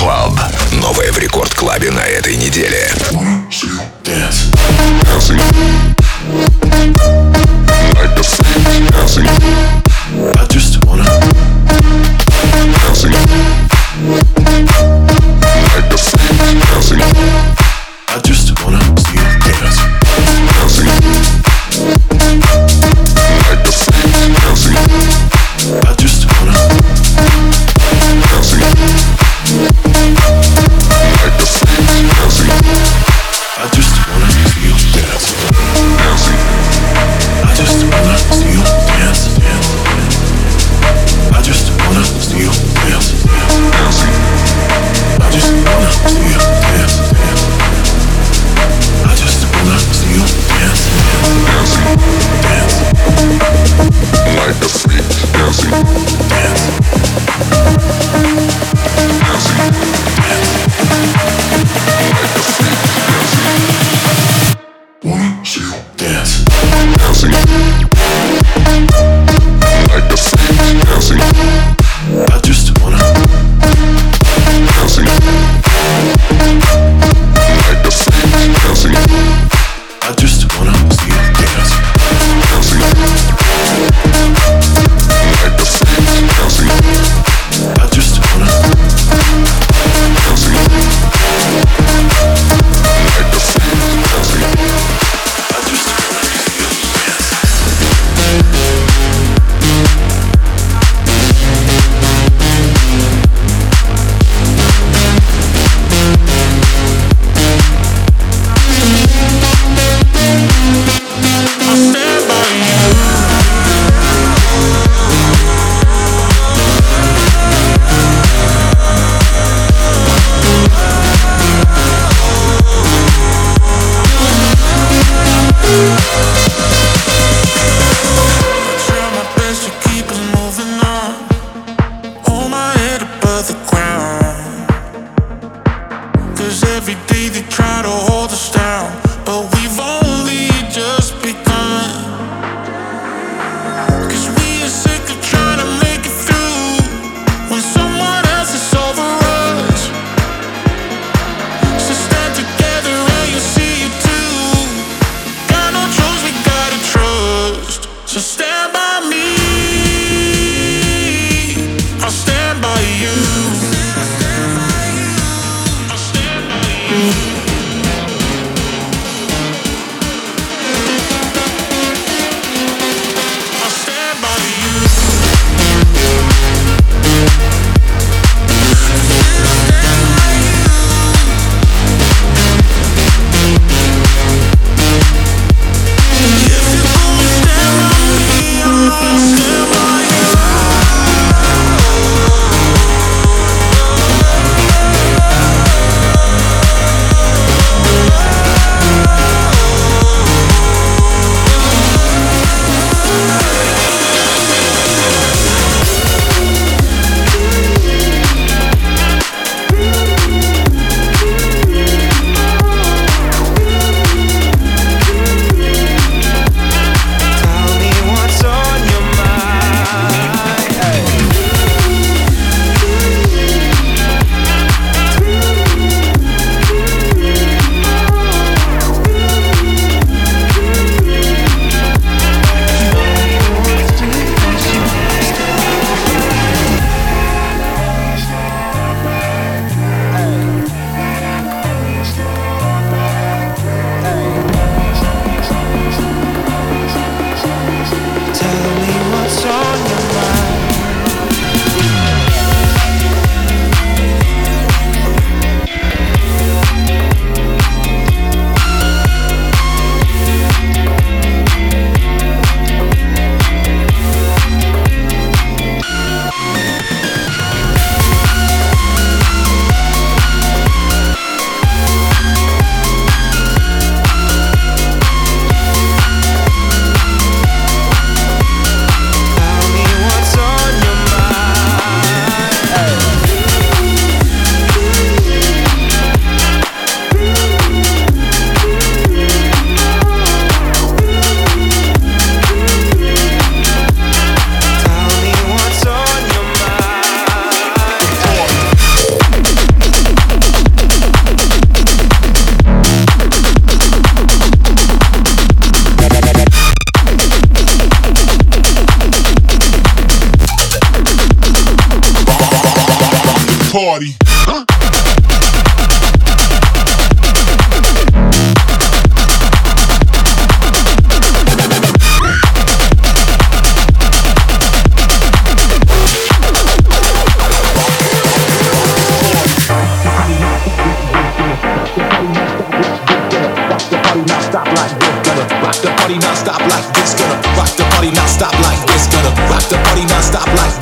Club. Новое в рекорд-клабе на этой неделе. One, two, dance. party. stop like this, gonna rock the party, not stop like this, gonna rock the party, not stop like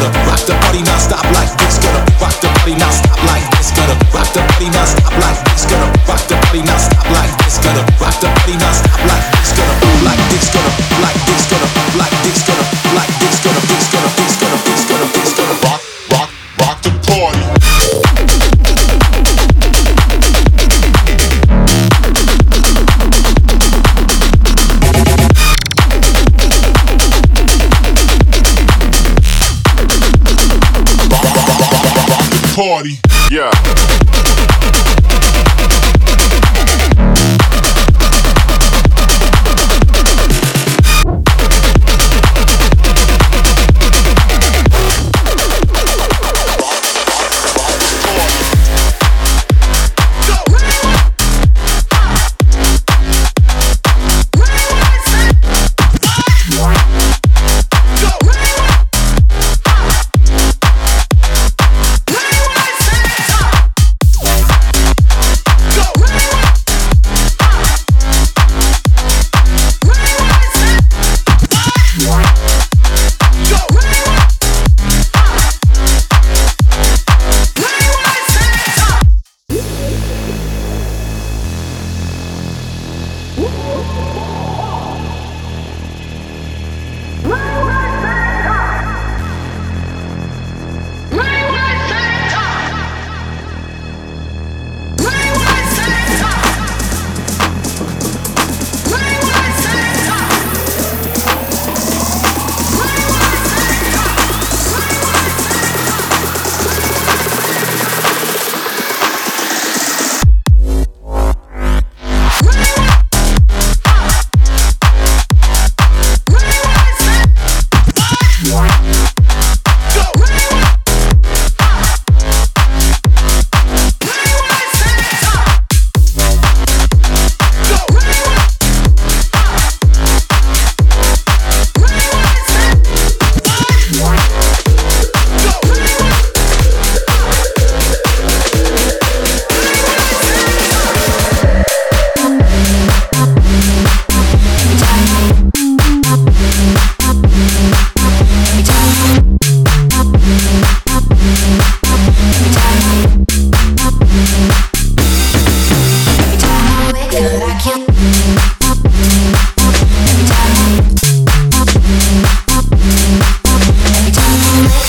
gonna rock the party now, stop like this. Gonna rock the party now, stop like this. Gonna rock the party now, stop like this. Gonna rock the party now, stop like this. Gonna rock the party now, stop like this. Gonna like this. Gonna like this. Gonna like this. Gonna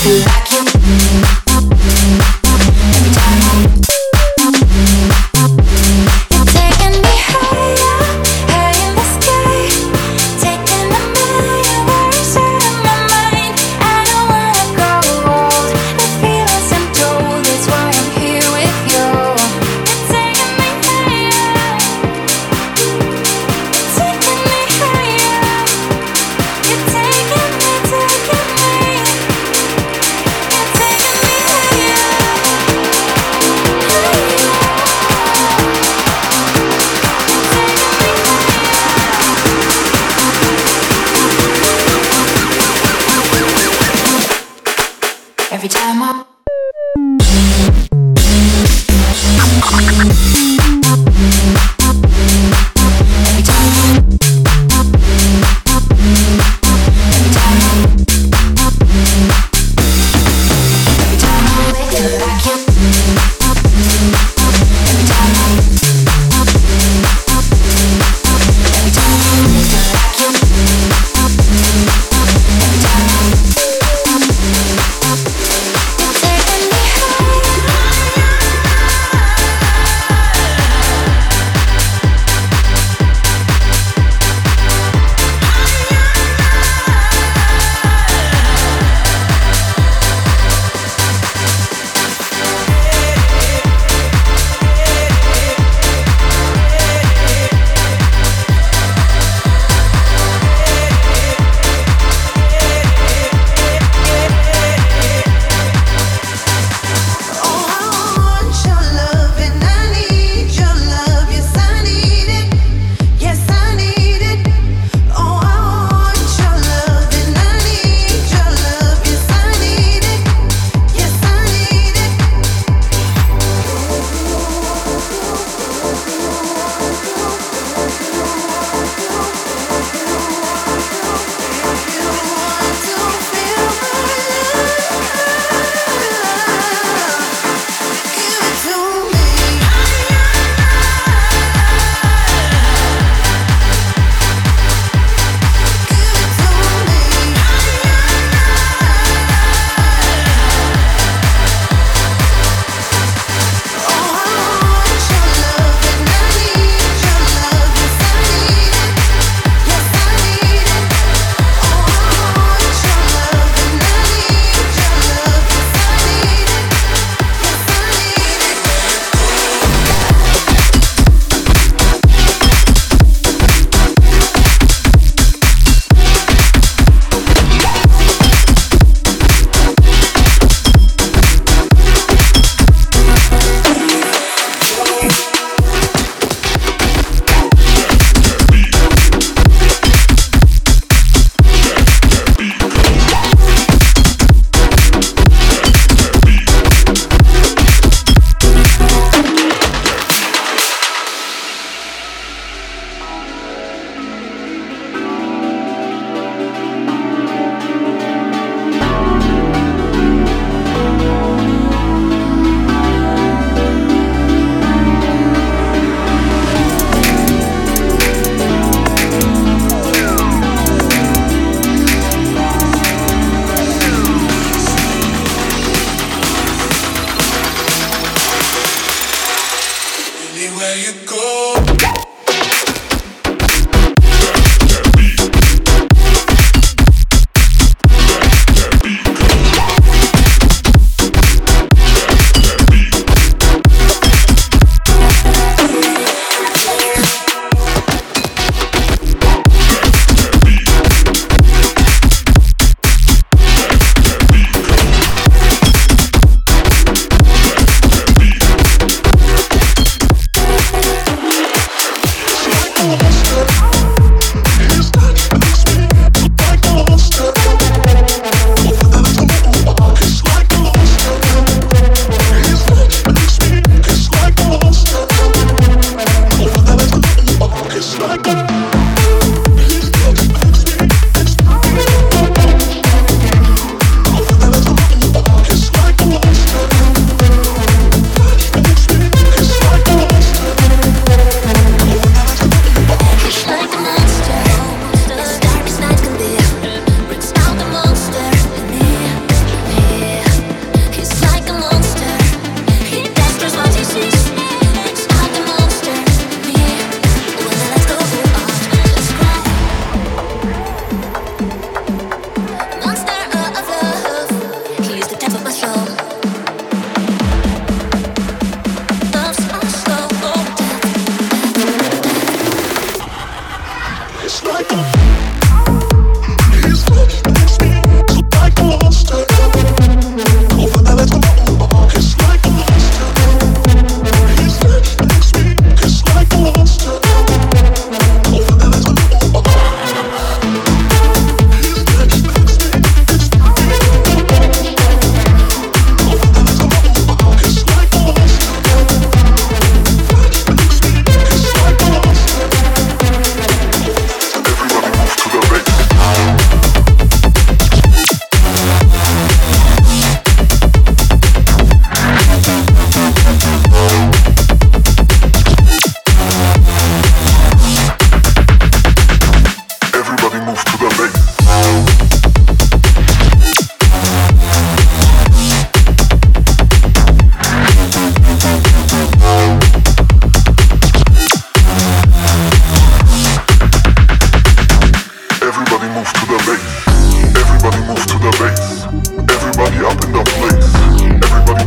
like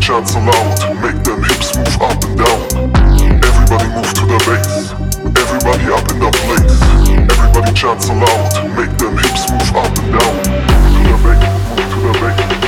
shout so loud, make them hips move up and down. Everybody move to the bass, everybody up in the place. Everybody shout so loud, make them hips move up and down. To the bass, move to the bass.